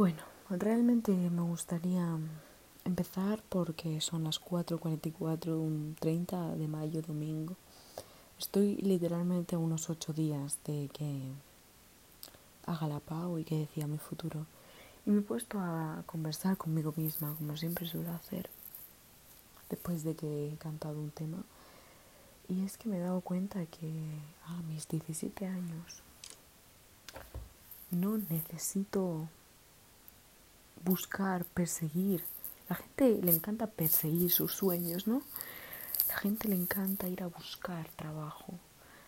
Bueno, realmente me gustaría empezar porque son las 4.44, un 30 de mayo, domingo. Estoy literalmente unos 8 días de que haga la PAU y que decía mi futuro. Y me he puesto a conversar conmigo misma, como siempre suelo hacer, después de que he cantado un tema. Y es que me he dado cuenta que a mis 17 años no necesito buscar, perseguir. La gente le encanta perseguir sus sueños, ¿no? La gente le encanta ir a buscar trabajo.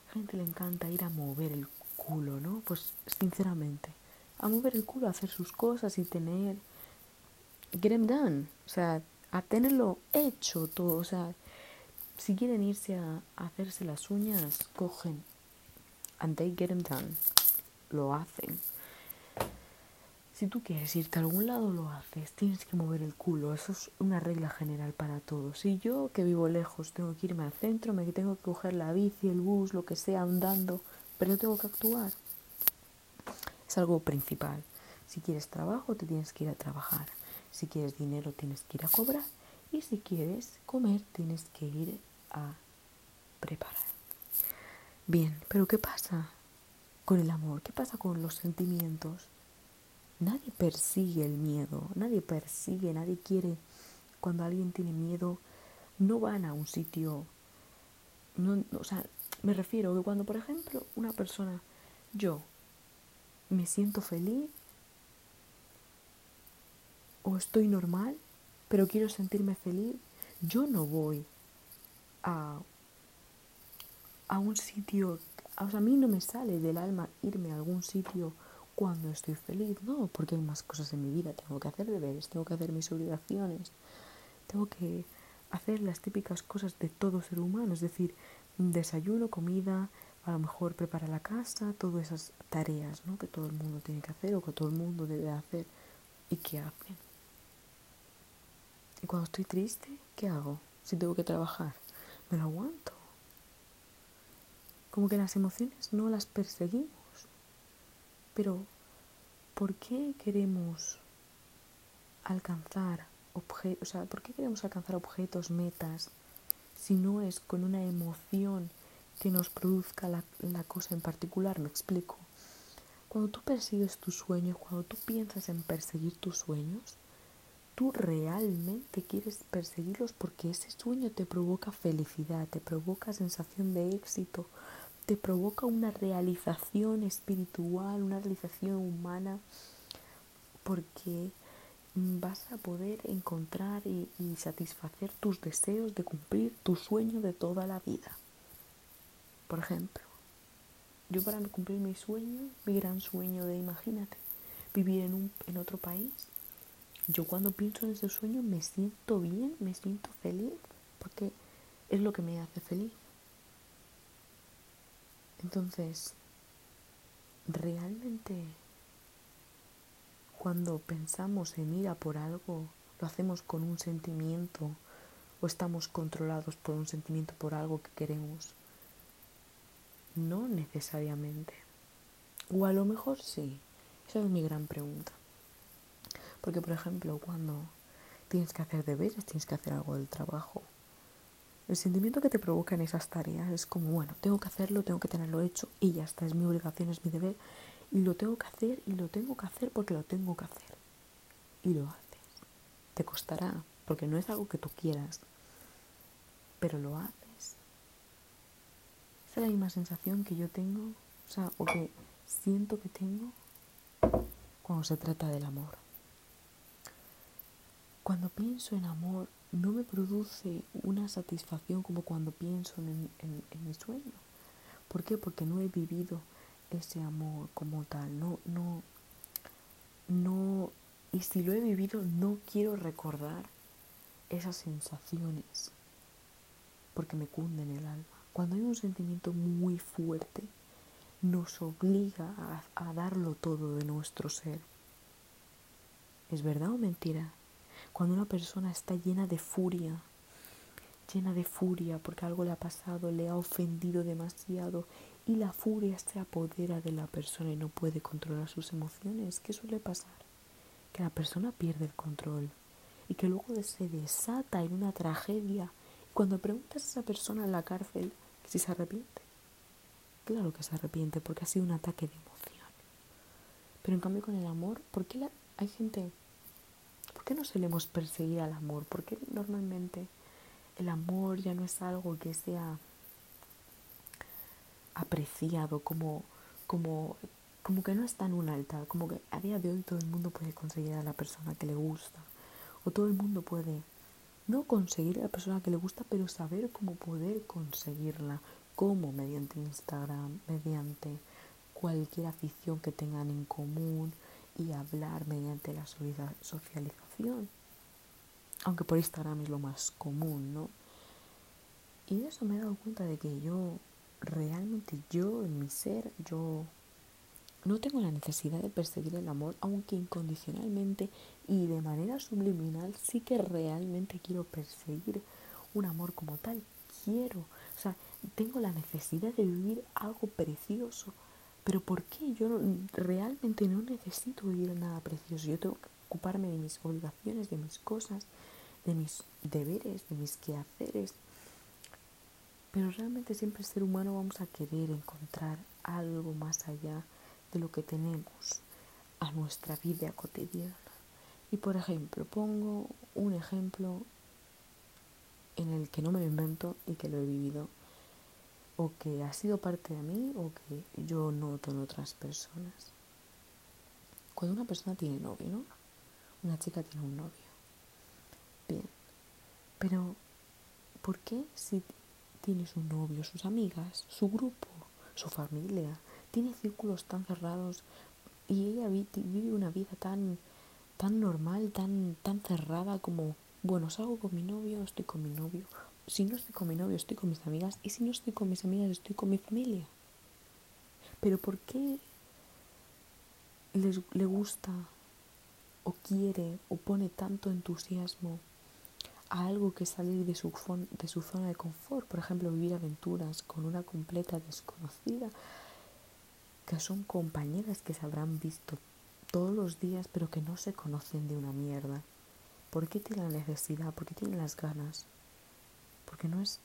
La gente le encanta ir a mover el culo, ¿no? Pues sinceramente, a mover el culo, a hacer sus cosas y tener... Get them done. O sea, a tenerlo hecho todo. O sea, si quieren irse a, hacerse las uñas, cogen and they get them done. Lo hacen. Si tú quieres irte a algún lado, lo haces. Tienes que mover el culo. Eso es una regla general para todos. Si yo, que vivo lejos, tengo que irme al centro, me tengo que coger la bici, el bus, lo que sea, andando, pero tengo que actuar. Es algo principal. Si quieres trabajo, te tienes que ir a trabajar. Si quieres dinero, tienes que ir a cobrar. Y si quieres comer, tienes que ir a preparar. Bien, pero ¿qué pasa con el amor? ¿Qué pasa con los sentimientos? Nadie persigue el miedo, nadie persigue, nadie quiere. Cuando alguien tiene miedo, no van a un sitio. No, o sea, me refiero que cuando, por ejemplo, una persona, yo, me siento feliz o estoy normal, pero quiero sentirme feliz, yo no voy a, a un sitio, o sea, a mí no me sale del alma irme a algún sitio cuando estoy feliz, no, porque hay más cosas en mi vida, tengo que hacer deberes, tengo que hacer mis obligaciones, tengo que hacer las típicas cosas de todo ser humano, es decir, desayuno, comida, a lo mejor preparar la casa, todas esas tareas ¿no? que todo el mundo tiene que hacer o que todo el mundo debe hacer y que hacen. Y cuando estoy triste, ¿qué hago? Si tengo que trabajar, me lo aguanto. Como que las emociones no las perseguimos. Pero, ¿por qué queremos alcanzar objetos, o sea, por qué queremos alcanzar objetos, metas, si no es con una emoción que nos produzca la, la cosa en particular? Me explico. Cuando tú persigues tus sueños, cuando tú piensas en perseguir tus sueños, tú realmente quieres perseguirlos porque ese sueño te provoca felicidad, te provoca sensación de éxito, te provoca una realización espiritual, una realización humana, porque vas a poder encontrar y, satisfacer tus deseos de cumplir tu sueño de toda la vida. Por ejemplo, yo para cumplir mi sueño, mi gran sueño de, imagínate, vivir en, un, en otro país, yo cuando pienso en ese sueño me siento bien, me siento feliz, porque es lo que me hace feliz. Entonces, realmente cuando pensamos en ir a por algo, lo hacemos con un sentimiento o estamos controlados por un sentimiento por algo que queremos. No necesariamente. O a lo mejor sí. Esa es mi gran pregunta. Porque, por ejemplo, cuando tienes que hacer deberes, tienes que hacer algo del trabajo, el sentimiento que te provocan esas tareas es como, bueno, tengo que hacerlo, tengo que tenerlo hecho y ya está, es mi obligación, es mi deber y lo tengo que hacer y lo tengo que hacer porque lo tengo que hacer. Y lo haces. Te costará porque no es algo que tú quieras, pero lo haces. Esa es la misma sensación que yo tengo, o sea, o que siento que tengo cuando se trata del amor. Cuando pienso en amor, no me produce una satisfacción como cuando pienso en, mi sueño. ¿Por qué? Porque no he vivido ese amor como tal. No, no, no. Y si lo he vivido, no quiero recordar esas sensaciones porque me cunden el alma. Cuando hay un sentimiento muy fuerte, nos obliga a, a darlo todo de nuestro ser. ¿Es verdad o mentira? Cuando una persona está llena de furia, llena de furia porque algo le ha pasado, le ha ofendido demasiado y la furia se apodera de la persona y no puede controlar sus emociones, ¿qué suele pasar? que la persona pierde el control y que luego se desata en una tragedia. Cuando preguntas a esa persona en la cárcel si se arrepiente, claro que se arrepiente porque ha sido un ataque de emoción. Pero en cambio con el amor, ¿por qué hay gente... ¿Por qué no solemos perseguir al amor? ¿Por qué normalmente el amor ya no es algo que sea apreciado como, como como que no está en un altar, como que a día de hoy todo el mundo puede conseguir a la persona que le gusta, o todo el mundo puede no conseguir a la persona que le gusta, pero saber cómo poder conseguirla, cómo mediante Instagram, mediante cualquier afición que tengan en común y hablar mediante la socialización. Aunque por Instagram es lo más común, ¿no? Y de eso me he dado cuenta de que yo, realmente yo, en mi ser, yo no tengo la necesidad de perseguir el amor, aunque incondicionalmente y de manera subliminal sí que realmente quiero perseguir un amor como tal. Quiero, o sea, tengo la necesidad de vivir algo precioso. Pero ¿por qué? Yo realmente no necesito vivir nada precioso. Yo tengo ocuparme de mis obligaciones, de mis cosas, de mis deberes, de mis quehaceres. Pero realmente siempre ser humano vamos a querer encontrar algo más allá de lo que tenemos a nuestra vida cotidiana. Y por ejemplo, pongo un ejemplo en el que no me invento y que lo he vivido, o que ha sido parte de mí o que yo noto en otras personas. Cuando una persona tiene novio, ¿no? Una chica tiene un novio. Bien. Pero, ¿por qué si tienes un novio, sus amigas, su grupo, su familia, tiene círculos tan cerrados y ella vive una vida tan, tan normal, tan, tan cerrada como, bueno, salgo con mi novio, estoy con mi novio. Si no estoy con mi novio, estoy con mis amigas. Y si no estoy con mis amigas, estoy con mi familia. Pero ¿por qué les, le gusta o quiere o pone tanto entusiasmo a algo que salir de su, zona de confort? Por ejemplo, vivir aventuras con una completa desconocida que son compañeras que se habrán visto todos los días pero que no se conocen de una mierda. ¿Por qué tienen la necesidad? ¿Por qué tienen las ganas? Porque no es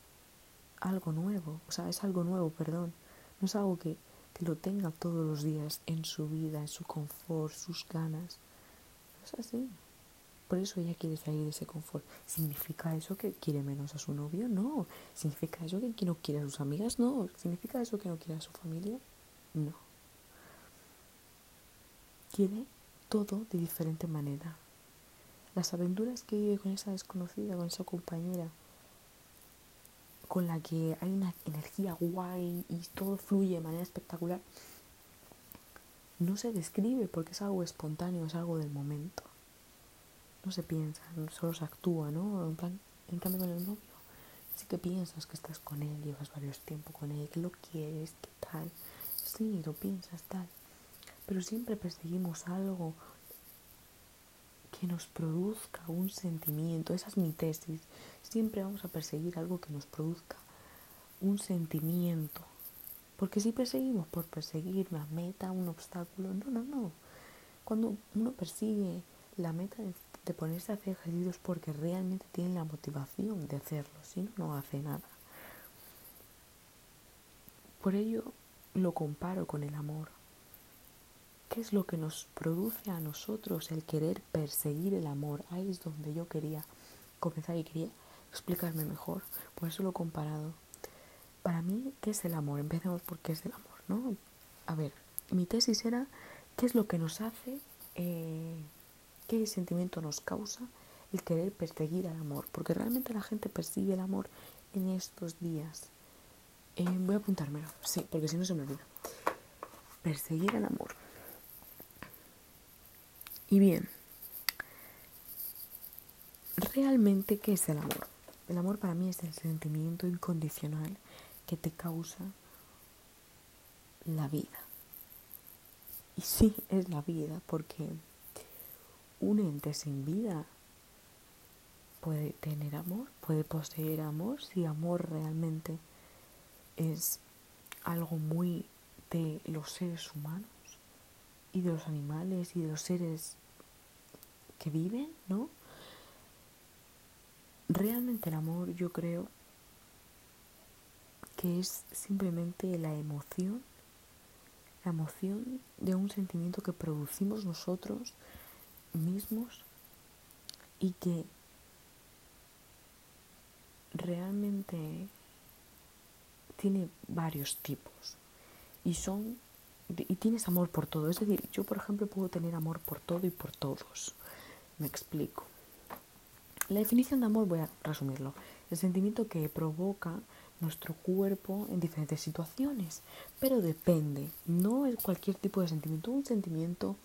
algo nuevo, o sea, es algo nuevo, perdón. No es algo que, que lo tenga todos los días en su vida, en su confort, sus ganas. Es así. Por eso ella quiere salir de ese confort. ¿Significa eso que quiere menos a su novio? No. ¿Significa eso que no quiere a sus amigas? No. ¿Significa eso que no quiere a su familia? No quiere todo de diferente manera. Las aventuras que vive con esa desconocida, con esa compañera, con la que hay una energía guay y todo fluye de manera espectacular, no se describe porque es algo espontáneo, es algo del momento. No se piensa, solo se actúa, ¿no? En plan, en cambio con el novio, sí que piensas que estás con él, llevas varios tiempo con él, que lo quieres, que tal. Sí, lo piensas, tal pero siempre perseguimos algo que nos produzca un sentimiento. Esa es mi tesis. Siempre vamos a perseguir algo que nos produzca un sentimiento. Porque si perseguimos por perseguir una meta, un obstáculo, no, no, no. Cuando uno persigue la meta de, ponerse a hacer ejercicios porque realmente tiene la motivación de hacerlo, si no, no hace nada. Por ello lo comparo con el amor. ¿Qué es lo que nos produce a nosotros el querer perseguir el amor? Ahí es donde yo quería comenzar y quería explicarme mejor. Por eso lo he comparado. Para mí, ¿qué es el amor? Empecemos por qué es el amor, ¿no? A ver, mi tesis era qué es lo que nos hace, eh, qué sentimiento nos causa el querer perseguir el amor. Porque realmente la gente persigue el amor en estos días. Eh, voy a apuntármelo, sí, porque si no se me olvida. Perseguir el amor. Y bien, realmente, ¿qué es el amor? El amor para mí es el sentimiento incondicional que te causa la vida. Y sí, es la vida, porque un ente sin vida puede tener amor, puede poseer amor, si amor realmente es algo muy de los seres humanos y de los animales y de los seres que viven, ¿no? Realmente el amor yo creo que es simplemente la emoción, la emoción de un sentimiento que producimos nosotros mismos y que realmente tiene varios tipos y son y tienes amor por todo. Es decir, yo por ejemplo puedo tener amor por todo y por todos. Me explico. La definición de amor voy a resumirlo. El sentimiento que provoca nuestro cuerpo en diferentes situaciones, pero depende. No es cualquier tipo de sentimiento. Un sentimiento,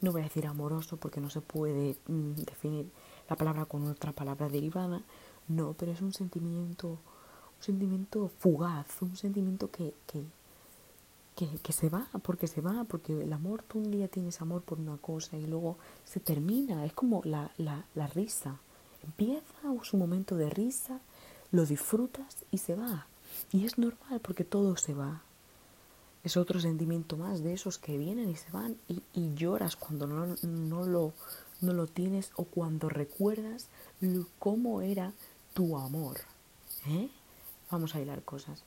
no voy a decir amoroso porque no se puede mm, definir la palabra con otra palabra derivada. No, pero es un sentimiento, un sentimiento fugaz, un sentimiento que, que que, se va, porque se va, porque el amor, tú un día tienes amor por una cosa y luego se termina, es como la, la, la risa. Empieza su momento de risa, lo disfrutas y se va. Y es normal porque todo se va. Es otro sentimiento más de esos que vienen y se van y, y lloras cuando no, no, lo, no lo tienes o cuando recuerdas cómo era tu amor. ¿eh? Vamos a hilar cosas.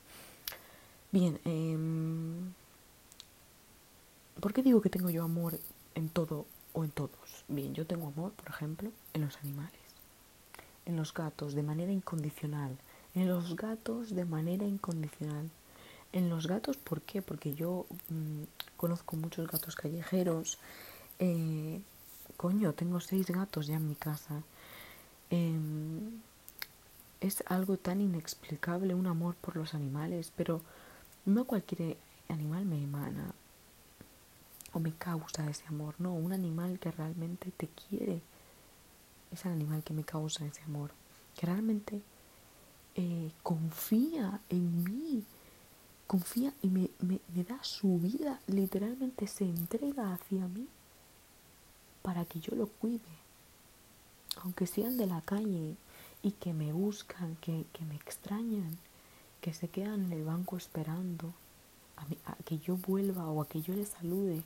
Bien, eh, ¿por qué digo que tengo yo amor en todo o en todos? Bien, yo tengo amor, por ejemplo, en los animales, en los gatos de manera incondicional, en los gatos de manera incondicional. En los gatos, ¿por qué? Porque yo mmm, conozco muchos gatos callejeros. Eh, coño, tengo seis gatos ya en mi casa. Eh, es algo tan inexplicable un amor por los animales, pero no cualquier animal me emana o me causa ese amor, no, un animal que realmente te quiere es el animal que me causa ese amor, que realmente eh, confía en mí, confía y me, me, me da su vida, literalmente se entrega hacia mí para que yo lo cuide, aunque sean de la calle y que me buscan, que, que me extrañan, que se quedan en el banco esperando a, mí, a, que yo vuelva o a que yo les salude.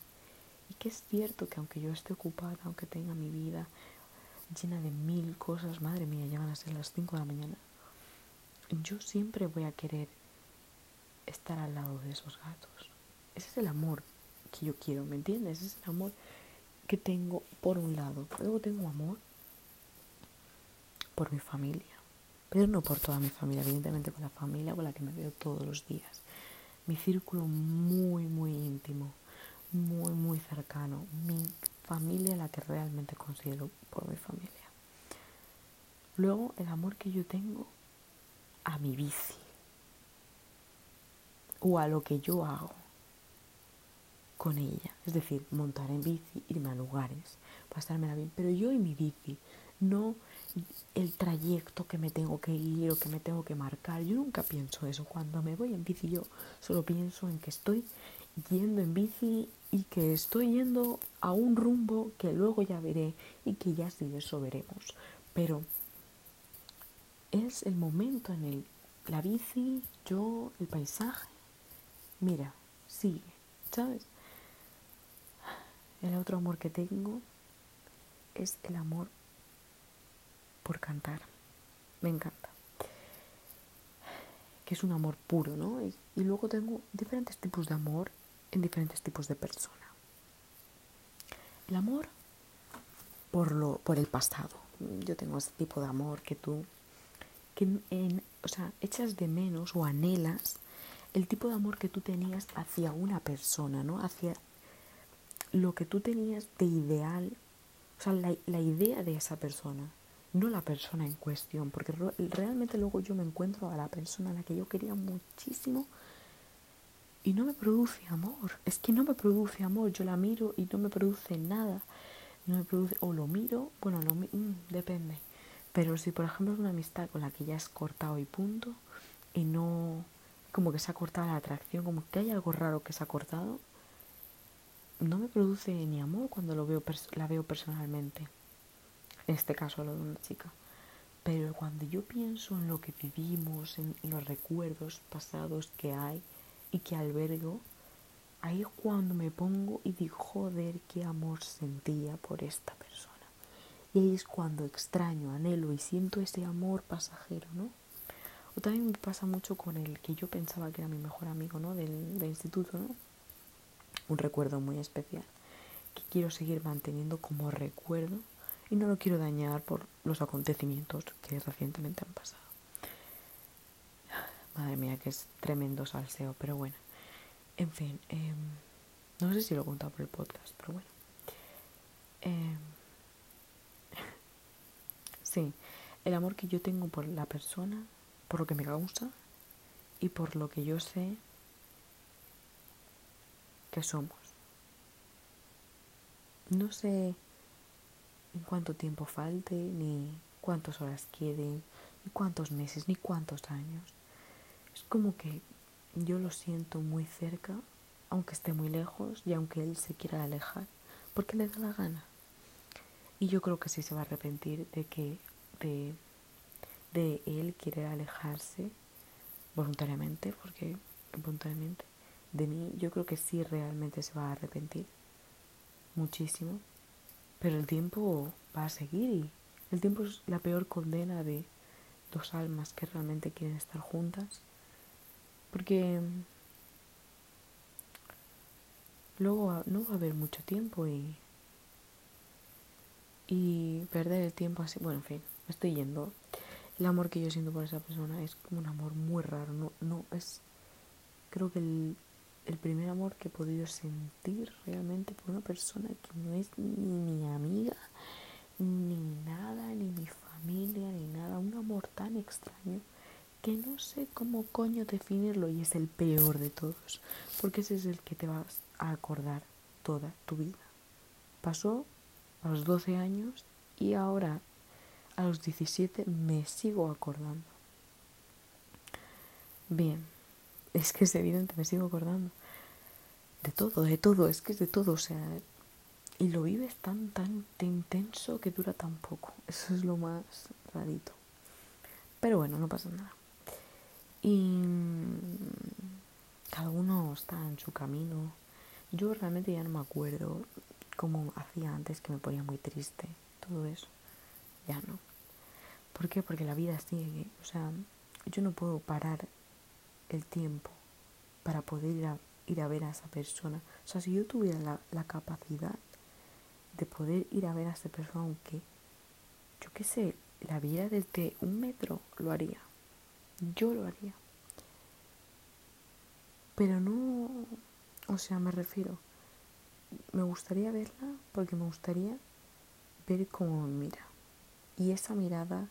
Y que es cierto que aunque yo esté ocupada, aunque tenga mi vida llena de mil cosas, madre mía, van a ser las 5 de la mañana, yo siempre voy a querer estar al lado de esos gatos. Ese es el amor que yo quiero, ¿me entiendes? Ese es el amor que tengo por un lado. Luego tengo amor por mi familia pero no por toda mi familia, evidentemente con la familia con la que me veo todos los días. Mi círculo muy, muy íntimo, muy, muy cercano, mi familia la que realmente considero por mi familia. Luego el amor que yo tengo a mi bici o a lo que yo hago con ella. Es decir, montar en bici, irme a lugares, pasármela bien, pero yo y mi bici, no el trayecto que me tengo que ir o que me tengo que marcar. Yo nunca pienso eso. Cuando me voy en bici yo solo pienso en que estoy yendo en bici y que estoy yendo a un rumbo que luego ya veré y que ya si eso veremos. Pero es el momento en el la bici, yo, el paisaje. Mira, sigue, ¿sabes? El otro amor que tengo es el amor por cantar. Me encanta. Que es un amor puro, ¿no? Y, y, luego tengo diferentes tipos de amor en diferentes tipos de persona. El amor por, lo, por el pasado. Yo tengo ese tipo de amor que tú, que en, o sea, echas de menos o anhelas el tipo de amor que tú tenías hacia una persona, ¿no? Hacia lo que tú tenías de ideal, o sea, la, la idea de esa persona no la persona en cuestión, porque realmente luego yo me encuentro a la persona a la que yo quería muchísimo y no me produce amor, es que no me produce amor, yo la miro y no me produce nada, no me produce, o lo miro, bueno, lo, mmm, depende, pero si por ejemplo es una amistad con la que ya es cortado y punto, y no, como que se ha cortado la atracción, como que hay algo raro que se ha cortado, no me produce ni amor cuando lo veo, la veo personalmente. En este caso lo de una chica. Pero cuando yo pienso en lo que vivimos, en los recuerdos pasados que hay y que albergo, ahí es cuando me pongo y digo, joder, qué amor sentía por esta persona. Y ahí es cuando extraño, anhelo y siento ese amor pasajero, ¿no? O también me pasa mucho con el que yo pensaba que era mi mejor amigo, ¿no? Del, del instituto, ¿no? Un recuerdo muy especial que quiero seguir manteniendo como recuerdo y no lo quiero dañar por los acontecimientos que recientemente han pasado. Madre mía, que es tremendo salseo, pero bueno. En fin, eh, no sé si lo he contado por el podcast, pero bueno. Eh, sí, el amor que yo tengo por la persona, por lo que me causa y por lo que yo sé que somos. No sé en cuánto tiempo falte, ni cuántas horas queden, ni cuántos meses, ni cuántos años. Es como que yo lo siento muy cerca, aunque esté muy lejos y aunque él se quiera alejar, porque le da la gana. Y yo creo que sí se va a arrepentir de que de, de él querer alejarse voluntariamente, porque voluntariamente de mí, yo creo que sí realmente se va a arrepentir muchísimo, pero el tiempo va a seguir y el tiempo es la peor condena de dos almas que realmente quieren estar juntas porque luego no va a haber mucho tiempo y, y perder el tiempo así, bueno, en fin, me estoy yendo. El amor que yo siento por esa persona es como un amor muy raro, no, no es, creo que el, el primer amor que he podido sentir realmente por una persona que no es ni mi amiga, ni nada, ni mi familia, ni nada, un amor tan extraño que no sé cómo coño definirlo y es el peor de todos, porque ese es el que te vas a acordar toda tu vida. Pasó a los 12 años y ahora a los 17 me sigo acordando. Bien, es que es evidente, me sigo acordando. De todo, de todo, es que es de todo, o sea, y lo vives tan, tan, tan intenso que dura tan poco. Eso es lo más rarito. Pero bueno, no pasa nada. Y cada uno está en su camino. Yo realmente ya no me acuerdo como hacía antes que me ponía muy triste, todo eso. Ya no. ¿Por qué? Porque la vida sigue. O sea, yo no puedo parar el tiempo para poder ir a, ir a ver a esa persona. O sea, si yo tuviera la, la capacidad de poder ir a ver a esa persona, aunque yo qué sé, la viera desde un metro, lo haría yo lo haría. Pero no, o sea, me refiero, me gustaría verla porque me gustaría ver cómo me mira. Y esa mirada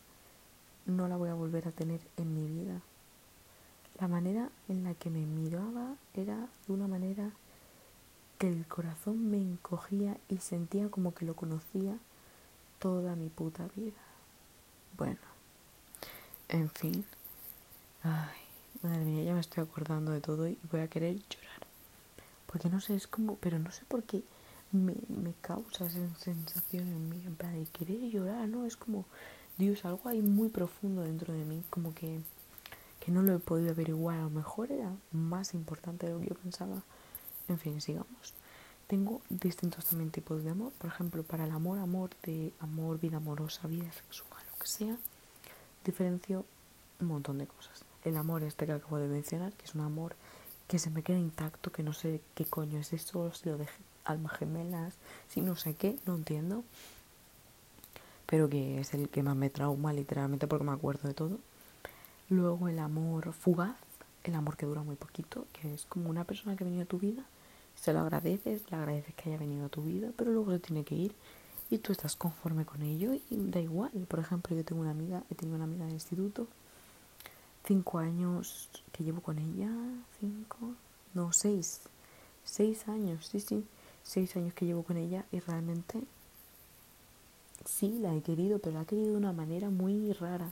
no la voy a volver a tener en mi vida. La manera en la que me miraba era de una manera que el corazón me encogía y sentía como que lo conocía toda mi puta vida. Bueno, en fin. Ay, madre mía, ya me estoy acordando de todo y voy a querer llorar. Porque no sé, es como, pero no sé por qué me, me causa esa sensación en mí, en plan de querer llorar, ¿no? Es como, Dios, algo ahí muy profundo dentro de mí, como que, que no lo he podido averiguar. A lo mejor era más importante de lo que yo pensaba. En fin, sigamos. Tengo distintos también tipos de amor. Por ejemplo, para el amor, amor de amor, vida amorosa, vida sexual, lo que sea, diferencio un montón de cosas el amor este que acabo de mencionar, que es un amor que se me queda intacto, que no sé qué coño es eso, si lo de almas gemelas, si no sé qué, no entiendo. Pero que es el que más me trauma literalmente porque me acuerdo de todo. Luego el amor fugaz, el amor que dura muy poquito, que es como una persona que ha venido a tu vida, se lo agradeces, le agradeces que haya venido a tu vida, pero luego se tiene que ir y tú estás conforme con ello y da igual. Por ejemplo, yo tengo una amiga, he tenido una amiga de instituto cinco años que llevo con ella, cinco, no, seis, seis años, sí, sí, seis años que llevo con ella y realmente sí la he querido, pero la he querido de una manera muy rara,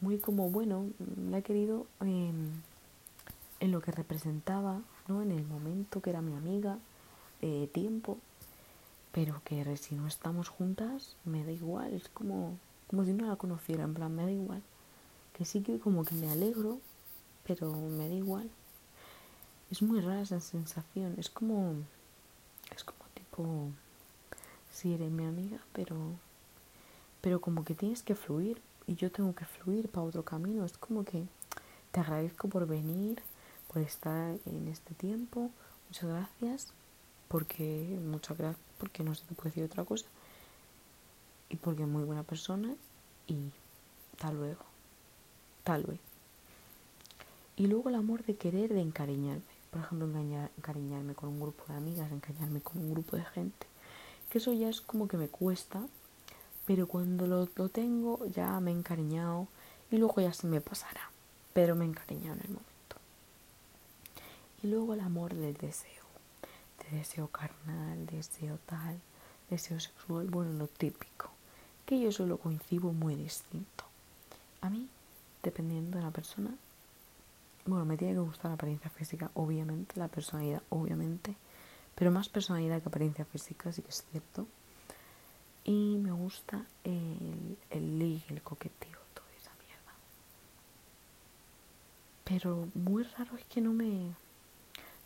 muy como, bueno, la he querido en lo que representaba, ¿no? En el momento que era mi amiga, eh, tiempo, pero que si no estamos juntas me da igual, es como, como si no la conociera, en plan, me da igual que sí que como que me alegro, pero me da igual. Es muy rara esa sensación, es como, es como tipo, si eres mi amiga, pero pero como que tienes que fluir y yo tengo que fluir para otro camino. Es como que te agradezco por venir, por estar en este tiempo. Muchas gracias, porque muchas gracias, porque no se te puede decir otra cosa. Y porque es muy buena persona y tal luego, tal vez. Y luego el amor de querer, de encariñarme. Por ejemplo, encariñarme con un grupo de amigas, encariñarme con un grupo de gente. Que eso ya es como que me cuesta, pero cuando lo, lo tengo ya me he encariñado y luego ya se me pasará. Pero me he encariñado en el momento. Y luego el amor del deseo. De deseo carnal, deseo tal, deseo sexual, bueno, lo típico. Que yo eso lo coincido muy distinto. A mí, dependiendo de la persona, bueno, me tiene que gustar la apariencia física, obviamente, la personalidad, obviamente, pero más personalidad que apariencia física, sí que es cierto. Y me gusta el, el el coqueteo, toda esa mierda. Pero muy raro es que no me,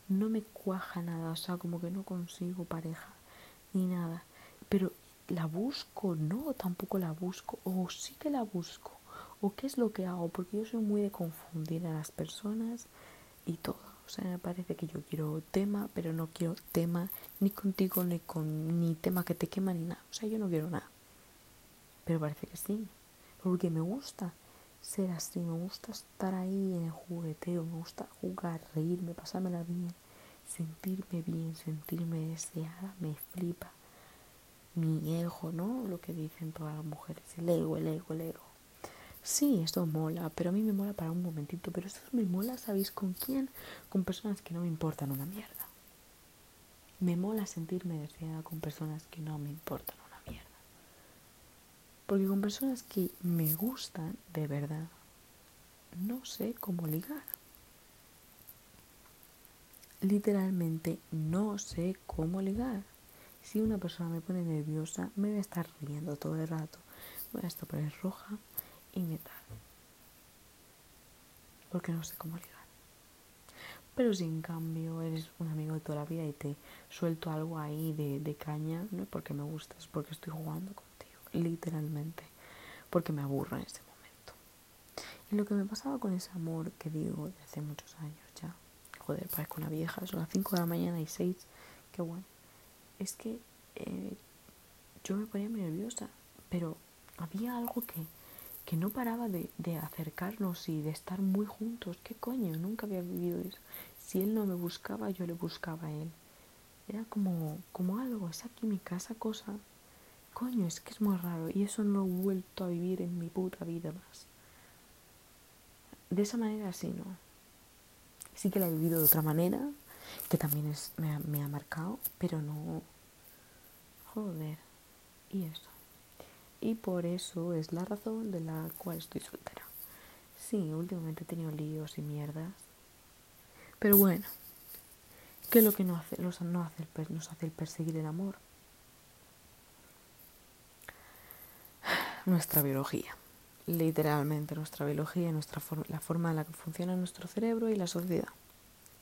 no me cuaja nada, o sea, como que no consigo pareja ni nada. Pero la busco, no, tampoco la busco, o sí que la busco o qué es lo que hago, porque yo soy muy de confundir a las personas y todo. O sea, me parece que yo quiero tema, pero no quiero tema ni contigo, ni con ni tema que te quema, ni nada. O sea, yo no quiero nada. Pero parece que sí. Porque me gusta ser así, me gusta estar ahí en el jugueteo, me gusta jugar, reírme, pasármela bien, sentirme bien, sentirme deseada, me flipa. Mi ego, ¿no? Lo que dicen todas las mujeres, el ego, el ego, el ego. Sí, esto mola, pero a mí me mola para un momentito. Pero esto me mola, ¿sabéis con quién? Con personas que no me importan una mierda. Me mola sentirme deseada con personas que no me importan una mierda. Porque con personas que me gustan de verdad, no sé cómo ligar. Literalmente no sé cómo ligar. Si una persona me pone nerviosa, me voy a estar riendo todo el rato. Voy a estar roja y metal. Porque no sé cómo ligar. Pero si en cambio eres un amigo de toda la vida y te suelto algo ahí de, de caña, no es porque me gustas, porque estoy jugando contigo, literalmente. Porque me aburro en ese momento. Y lo que me pasaba con ese amor que digo de hace muchos años ya, joder, parezco una vieja, son las 5 de la mañana y 6, qué bueno. Es que eh, yo me ponía muy nerviosa, pero había algo que, que no paraba de, de, acercarnos y de estar muy juntos. ¿Qué coño? Nunca había vivido eso. Si él no me buscaba, yo le buscaba a él. Era como, como algo, es aquí mi casa cosa. Coño, es que es muy raro y eso no lo he vuelto a vivir en mi puta vida más. De esa manera sí, ¿no? Sí que la he vivido de otra manera, que también es, me, me ha marcado, pero no... Joder. Y eso y por eso es la razón de la cual estoy soltera. Sí, últimamente he tenido líos y mierdas. Pero bueno, ¿qué es lo que no hace, nos hace, nos hace el perseguir el amor? Nuestra biología. Literalmente nuestra biología, nuestra la forma en la que funciona nuestro cerebro y la sociedad.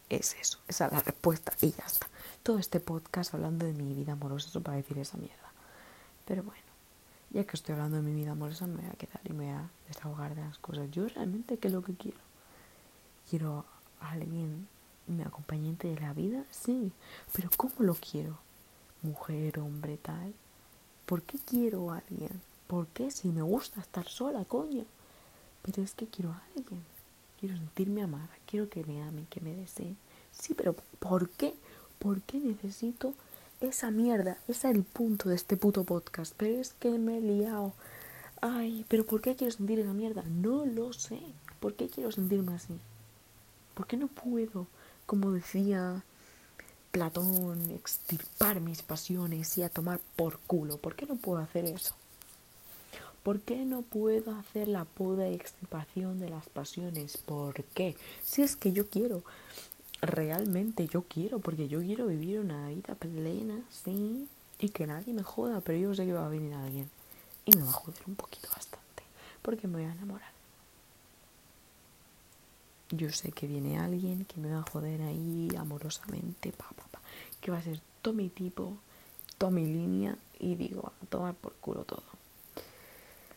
Es eso, esa es la respuesta y ya está. Todo este podcast hablando de mi vida amorosa, eso para decir esa mierda. Pero bueno ya que estoy hablando de mi vida amorosa, me voy a quedar y me voy a desahogar de las cosas. Yo realmente, ¿qué es lo que quiero? ¿Quiero a alguien, mi acompañante de la vida? Sí, pero ¿cómo lo quiero? Mujer, hombre, tal. ¿Por qué quiero a alguien? ¿Por qué? Si me gusta estar sola, coño. Pero es que quiero a alguien. Quiero sentirme amada. Quiero que me amen, que me deseen. Sí, pero ¿por qué? ¿Por qué necesito esa mierda, ese es el punto de este puto podcast. Pero es que me he liado. Ay, pero ¿por qué quiero sentir esa mierda? No lo sé. ¿Por qué quiero sentirme así? ¿Por qué no puedo, como decía Platón, extirpar mis pasiones y a tomar por culo? ¿Por qué no puedo hacer eso? ¿Por qué no puedo hacer la poda y extirpación de las pasiones? ¿Por qué? Si es que yo quiero realmente yo quiero, porque yo quiero vivir una vida plena, sí, y que nadie me joda, pero yo sé que va a venir alguien y me va a joder un poquito bastante, porque me voy a enamorar. Yo sé que viene alguien que me va a joder ahí amorosamente, pa, pa, pa, que va a ser todo mi tipo, toda mi línea, y digo, a tomar por culo todo.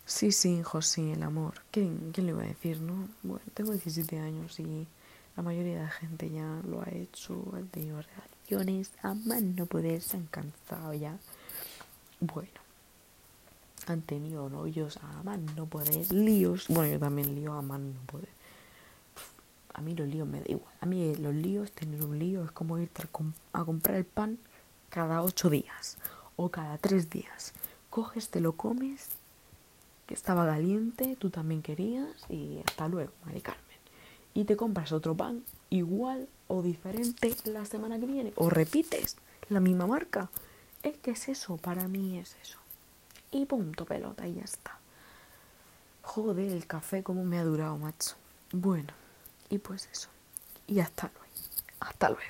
Sí, sí, hijo, sí, el amor. ¿Quién, ¿Quién le iba a decir, no? Bueno, tengo 17 años y la mayoría de la gente ya lo ha hecho, han tenido relaciones, a más no poder, se han cansado ya. Bueno, han tenido novios a más no poder, líos. Bueno, yo también lío a más no poder. A mí los líos me da igual. A mí los líos, tener un lío es como irte a, comprar el pan cada ocho días o cada tres días. Coges, te lo comes que estaba caliente, tú también querías y hasta luego, Mari Carmen. Y te compras otro pan igual o diferente la semana que viene o repites la misma marca. Es que es eso, para mí es eso. Y punto pelota y ya está. Joder, el café como me ha durado, macho. Bueno, y pues eso. Y hasta luego. Hasta luego.